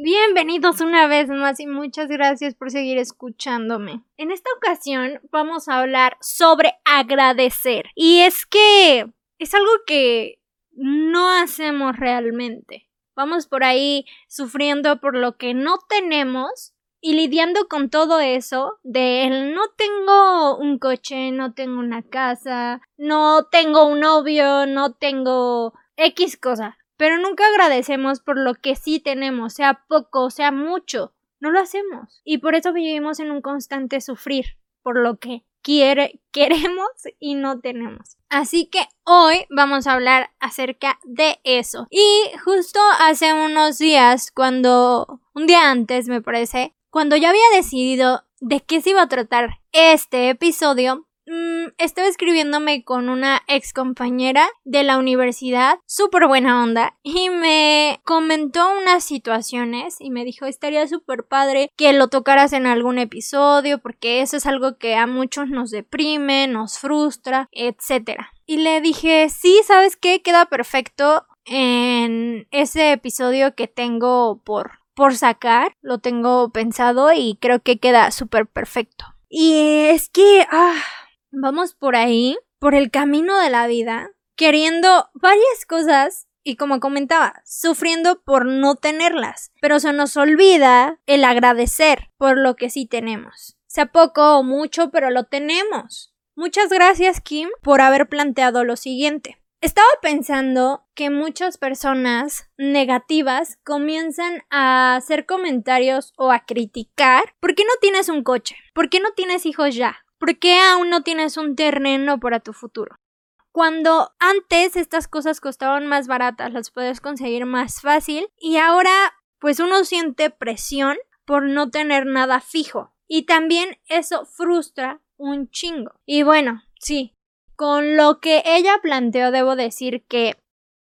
bienvenidos una vez más y muchas gracias por seguir escuchándome. En esta ocasión vamos a hablar sobre agradecer. Y es que es algo que no hacemos realmente. Vamos por ahí sufriendo por lo que no tenemos y lidiando con todo eso de no tengo un coche, no tengo una casa, no tengo un novio, no tengo X cosa pero nunca agradecemos por lo que sí tenemos, sea poco, sea mucho. No lo hacemos. Y por eso vivimos en un constante sufrir por lo que quiere, queremos y no tenemos. Así que hoy vamos a hablar acerca de eso. Y justo hace unos días, cuando, un día antes me parece, cuando yo había decidido de qué se iba a tratar este episodio, Mm, estaba escribiéndome con una ex compañera de la universidad, súper buena onda, y me comentó unas situaciones y me dijo estaría súper padre que lo tocaras en algún episodio porque eso es algo que a muchos nos deprime, nos frustra, etc. Y le dije, sí, ¿sabes qué? Queda perfecto en ese episodio que tengo por, por sacar, lo tengo pensado y creo que queda súper perfecto. Y es que, ah, vamos por ahí, por el camino de la vida, queriendo varias cosas y como comentaba, sufriendo por no tenerlas, pero se nos olvida el agradecer por lo que sí tenemos. Sea poco o mucho, pero lo tenemos. Muchas gracias Kim por haber planteado lo siguiente. Estaba pensando que muchas personas negativas comienzan a hacer comentarios o a criticar ¿por qué no tienes un coche? ¿Por qué no tienes hijos ya? ¿Por qué aún no tienes un terreno para tu futuro? Cuando antes estas cosas costaban más baratas, las puedes conseguir más fácil y ahora pues uno siente presión por no tener nada fijo y también eso frustra un chingo. Y bueno, sí, con lo que ella planteó debo decir que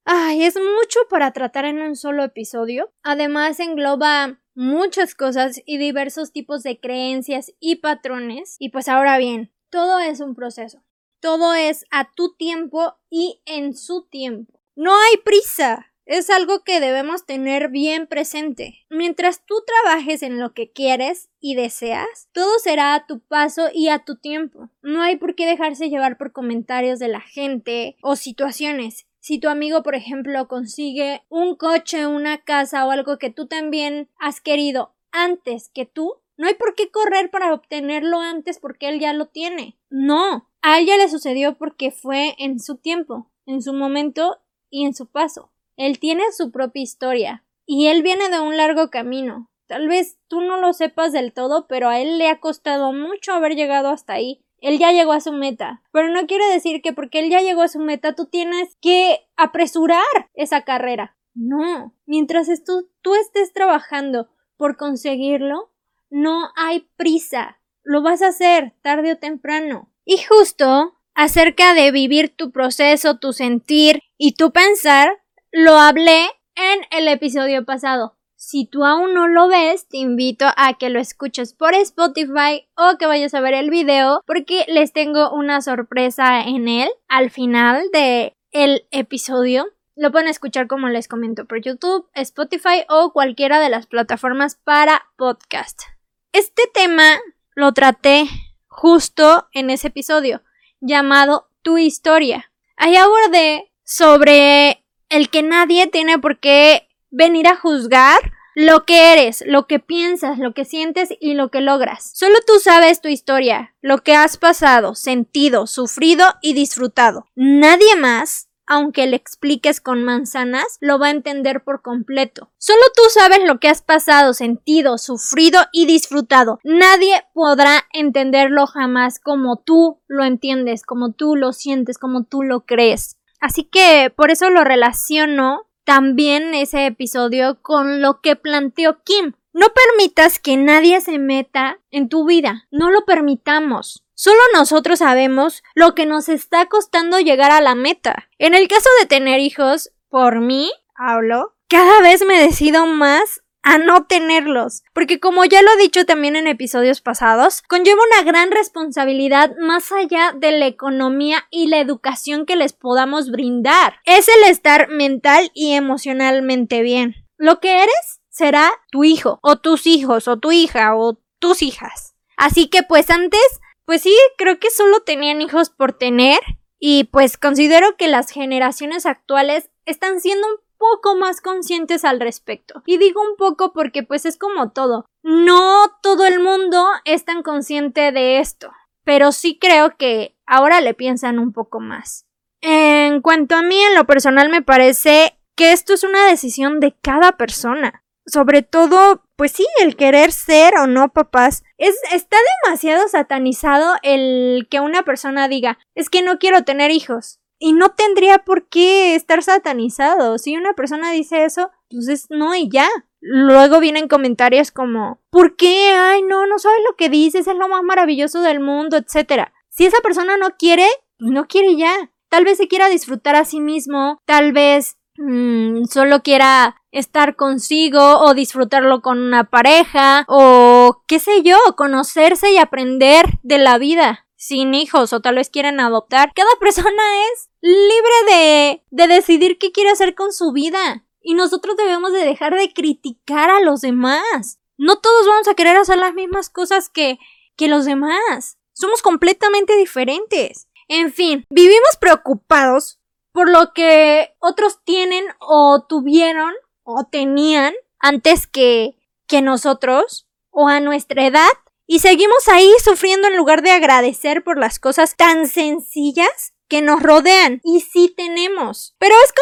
Ay, es mucho para tratar en un solo episodio. Además engloba muchas cosas y diversos tipos de creencias y patrones. Y pues ahora bien, todo es un proceso. Todo es a tu tiempo y en su tiempo. No hay prisa. Es algo que debemos tener bien presente. Mientras tú trabajes en lo que quieres y deseas, todo será a tu paso y a tu tiempo. No hay por qué dejarse llevar por comentarios de la gente o situaciones. Si tu amigo, por ejemplo, consigue un coche, una casa o algo que tú también has querido antes que tú, no hay por qué correr para obtenerlo antes porque él ya lo tiene. No, a él ya le sucedió porque fue en su tiempo, en su momento y en su paso. Él tiene su propia historia y él viene de un largo camino. Tal vez tú no lo sepas del todo, pero a él le ha costado mucho haber llegado hasta ahí él ya llegó a su meta. Pero no quiere decir que porque él ya llegó a su meta tú tienes que apresurar esa carrera. No. Mientras tú estés trabajando por conseguirlo, no hay prisa. Lo vas a hacer tarde o temprano. Y justo acerca de vivir tu proceso, tu sentir y tu pensar, lo hablé en el episodio pasado. Si tú aún no lo ves, te invito a que lo escuches por Spotify o que vayas a ver el video porque les tengo una sorpresa en él al final de el episodio. Lo pueden escuchar como les comento por YouTube, Spotify o cualquiera de las plataformas para podcast. Este tema lo traté justo en ese episodio llamado Tu historia. Ahí abordé sobre el que nadie tiene por qué venir a juzgar lo que eres, lo que piensas, lo que sientes y lo que logras. Solo tú sabes tu historia, lo que has pasado, sentido, sufrido y disfrutado. Nadie más aunque le expliques con manzanas, lo va a entender por completo. Solo tú sabes lo que has pasado, sentido, sufrido y disfrutado. Nadie podrá entenderlo jamás como tú lo entiendes, como tú lo sientes, como tú lo crees. Así que por eso lo relaciono también ese episodio con lo que planteó Kim. No permitas que nadie se meta en tu vida. No lo permitamos. Solo nosotros sabemos lo que nos está costando llegar a la meta. En el caso de tener hijos, por mí, hablo, cada vez me decido más a no tenerlos, porque como ya lo he dicho también en episodios pasados, conlleva una gran responsabilidad más allá de la economía y la educación que les podamos brindar. Es el estar mental y emocionalmente bien. Lo que eres será tu hijo, o tus hijos, o tu hija, o tus hijas. Así que pues antes, pues sí, creo que solo tenían hijos por tener, y pues considero que las generaciones actuales están siendo un poco más conscientes al respecto. Y digo un poco porque pues es como todo. No todo el mundo es tan consciente de esto. Pero sí creo que ahora le piensan un poco más. En cuanto a mí, en lo personal me parece que esto es una decisión de cada persona. Sobre todo, pues sí, el querer ser o no papás. Es, está demasiado satanizado el que una persona diga, es que no quiero tener hijos. Y no tendría por qué estar satanizado. Si una persona dice eso, pues es no y ya. Luego vienen comentarios como ¿Por qué? Ay, no, no sabes lo que dices, es lo más maravilloso del mundo, etcétera. Si esa persona no quiere, pues no quiere ya. Tal vez se quiera disfrutar a sí mismo, tal vez mmm, solo quiera estar consigo o disfrutarlo con una pareja o qué sé yo, conocerse y aprender de la vida sin hijos o tal vez quieren adoptar. Cada persona es libre de, de decidir qué quiere hacer con su vida. Y nosotros debemos de dejar de criticar a los demás. No todos vamos a querer hacer las mismas cosas que, que los demás. Somos completamente diferentes. En fin, vivimos preocupados por lo que otros tienen o tuvieron o tenían antes que, que nosotros o a nuestra edad y seguimos ahí sufriendo en lugar de agradecer por las cosas tan sencillas que nos rodean. Y sí tenemos. Pero es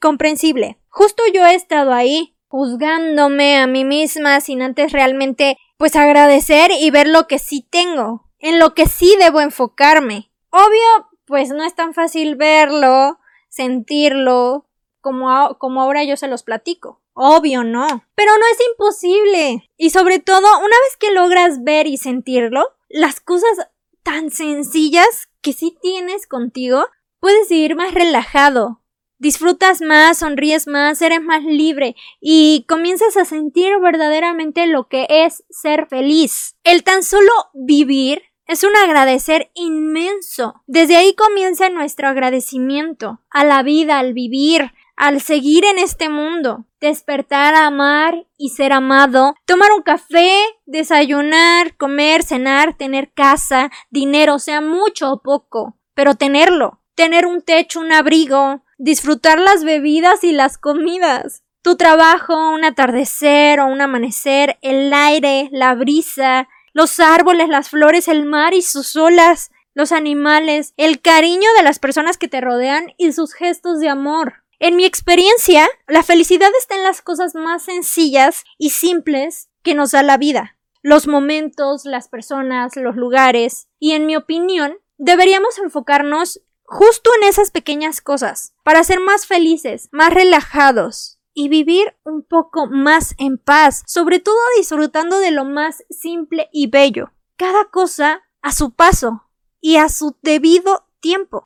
comprensible. Justo yo he estado ahí, juzgándome a mí misma sin antes realmente pues agradecer y ver lo que sí tengo, en lo que sí debo enfocarme. Obvio, pues no es tan fácil verlo, sentirlo, como, como ahora yo se los platico. Obvio no. Pero no es imposible. Y sobre todo, una vez que logras ver y sentirlo, las cosas tan sencillas que sí tienes contigo, puedes vivir más relajado. Disfrutas más, sonríes más, eres más libre y comienzas a sentir verdaderamente lo que es ser feliz. El tan solo vivir es un agradecer inmenso. Desde ahí comienza nuestro agradecimiento a la vida, al vivir, al seguir en este mundo, despertar a amar y ser amado, tomar un café, desayunar, comer, cenar, tener casa, dinero, sea mucho o poco, pero tenerlo, tener un techo, un abrigo, disfrutar las bebidas y las comidas, tu trabajo, un atardecer o un amanecer, el aire, la brisa, los árboles, las flores, el mar y sus olas, los animales, el cariño de las personas que te rodean y sus gestos de amor. En mi experiencia, la felicidad está en las cosas más sencillas y simples que nos da la vida. Los momentos, las personas, los lugares. Y en mi opinión, deberíamos enfocarnos justo en esas pequeñas cosas para ser más felices, más relajados y vivir un poco más en paz, sobre todo disfrutando de lo más simple y bello. Cada cosa a su paso y a su debido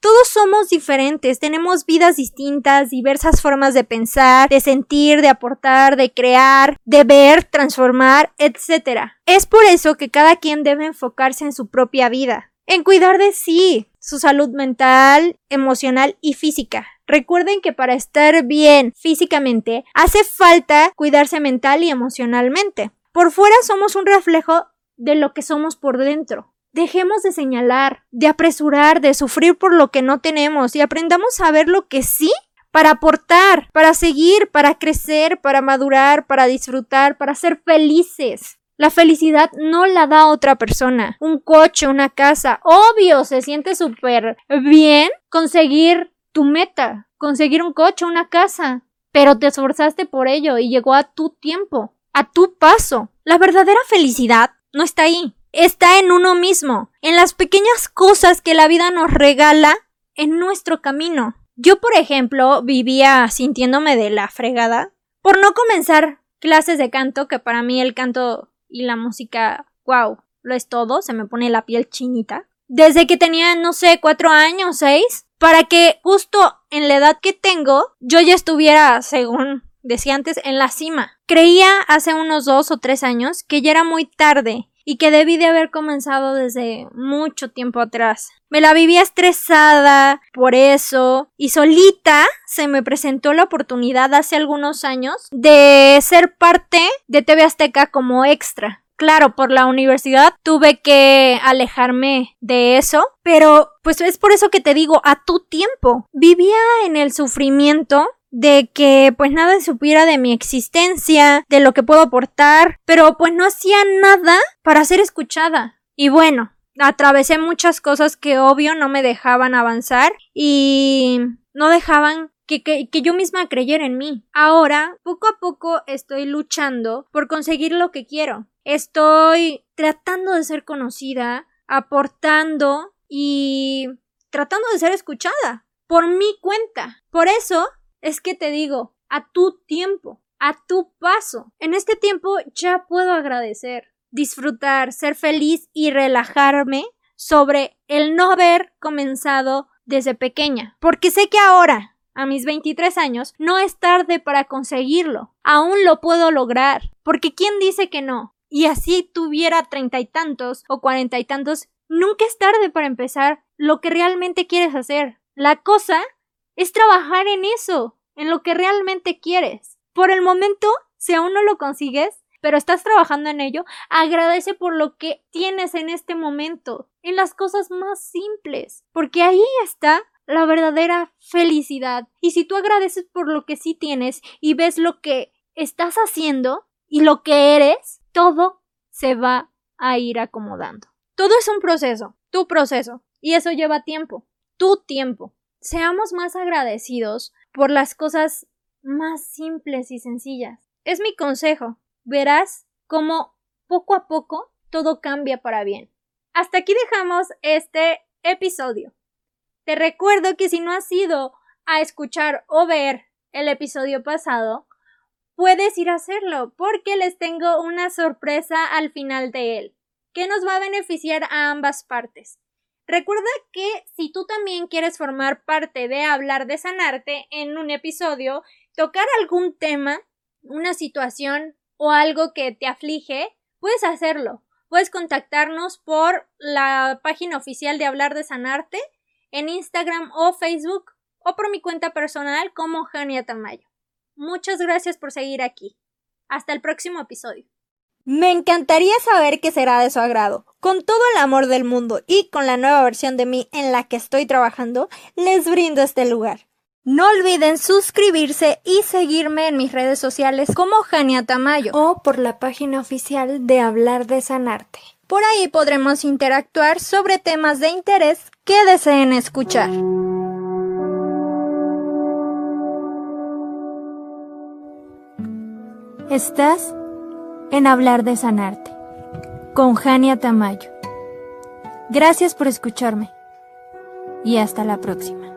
Todos somos diferentes, tenemos vidas distintas, diversas formas de pensar, de sentir, de aportar, de crear, de ver, transformar, etc. Es por eso que cada quien debe enfocarse en su propia vida, en cuidar de sí, su salud mental, emocional y física. Recuerden que para estar bien físicamente hace falta cuidarse mental y emocionalmente. Por fuera somos un reflejo de lo que somos por dentro. Dejemos de señalar, de apresurar, de sufrir por lo que no tenemos y aprendamos a ver lo que sí para aportar, para seguir, para crecer, para madurar, para disfrutar, para ser felices. La felicidad no la da otra persona. Un coche, una casa. Obvio, se siente súper bien conseguir tu meta, conseguir un coche, una casa. Pero te esforzaste por ello y llegó a tu tiempo, a tu paso. La verdadera felicidad no está ahí está en uno mismo, en las pequeñas cosas que la vida nos regala en nuestro camino. Yo, por ejemplo, vivía sintiéndome de la fregada por no comenzar clases de canto, que para mí el canto y la música, wow, lo es todo, se me pone la piel chinita. Desde que tenía, no sé, cuatro años, seis, para que justo en la edad que tengo, yo ya estuviera, según decía antes, en la cima. Creía hace unos dos o tres años que ya era muy tarde y que debí de haber comenzado desde mucho tiempo atrás. Me la vivía estresada por eso y solita se me presentó la oportunidad hace algunos años de ser parte de TV Azteca como extra. Claro, por la universidad tuve que alejarme de eso, pero pues es por eso que te digo, a tu tiempo. Vivía en el sufrimiento de que pues nada supiera de mi existencia, de lo que puedo aportar, pero pues no hacía nada para ser escuchada. Y bueno, atravesé muchas cosas que obvio no me dejaban avanzar y no dejaban que, que, que, yo misma creyera en mí. Ahora, poco a poco estoy luchando por conseguir lo que quiero. Estoy tratando de ser conocida, aportando y tratando de ser escuchada por mi cuenta. Por eso es que te digo, a tu tiempo, a tu paso. En este tiempo ya puedo agradecer, disfrutar, ser feliz y relajarme sobre el no haber comenzado desde pequeña. Porque sé que ahora, a mis 23 años, no es tarde para conseguirlo. Aún lo puedo lograr. Porque ¿quién dice que no? Y así tuviera treinta y tantos o cuarenta y tantos, nunca es tarde para empezar lo que realmente quieres hacer. La cosa es trabajar en eso, en lo que realmente quieres. Por el momento, si aún no lo consigues, pero estás trabajando en ello, agradece por lo que tienes en este momento, en las cosas más simples, porque ahí está la verdadera felicidad. Y si tú agradeces por lo que sí tienes y ves lo que estás haciendo y lo que eres, todo se va a ir acomodando. Todo es un proceso, tu proceso, y eso lleva tiempo, tu tiempo seamos más agradecidos por las cosas más simples y sencillas. Es mi consejo. Verás cómo poco a poco todo cambia para bien. Hasta aquí dejamos este episodio. Te recuerdo que si no has ido a escuchar o ver el episodio pasado, puedes ir a hacerlo porque les tengo una sorpresa al final de él, que nos va a beneficiar a ambas partes. Recuerda que si tú también quieres formar parte de hablar de sanarte en un episodio, tocar algún tema, una situación o algo que te aflige, puedes hacerlo. Puedes contactarnos por la página oficial de Hablar de Sanarte en Instagram o Facebook o por mi cuenta personal como Jania Tamayo. Muchas gracias por seguir aquí. Hasta el próximo episodio. Me encantaría saber qué será de su agrado. Con todo el amor del mundo y con la nueva versión de mí en la que estoy trabajando, les brindo este lugar. No olviden suscribirse y seguirme en mis redes sociales como Jania Tamayo o por la página oficial de Hablar de Sanarte. Por ahí podremos interactuar sobre temas de interés que deseen escuchar. ¿Estás? En Hablar de Sanarte, con Jania Tamayo. Gracias por escucharme y hasta la próxima.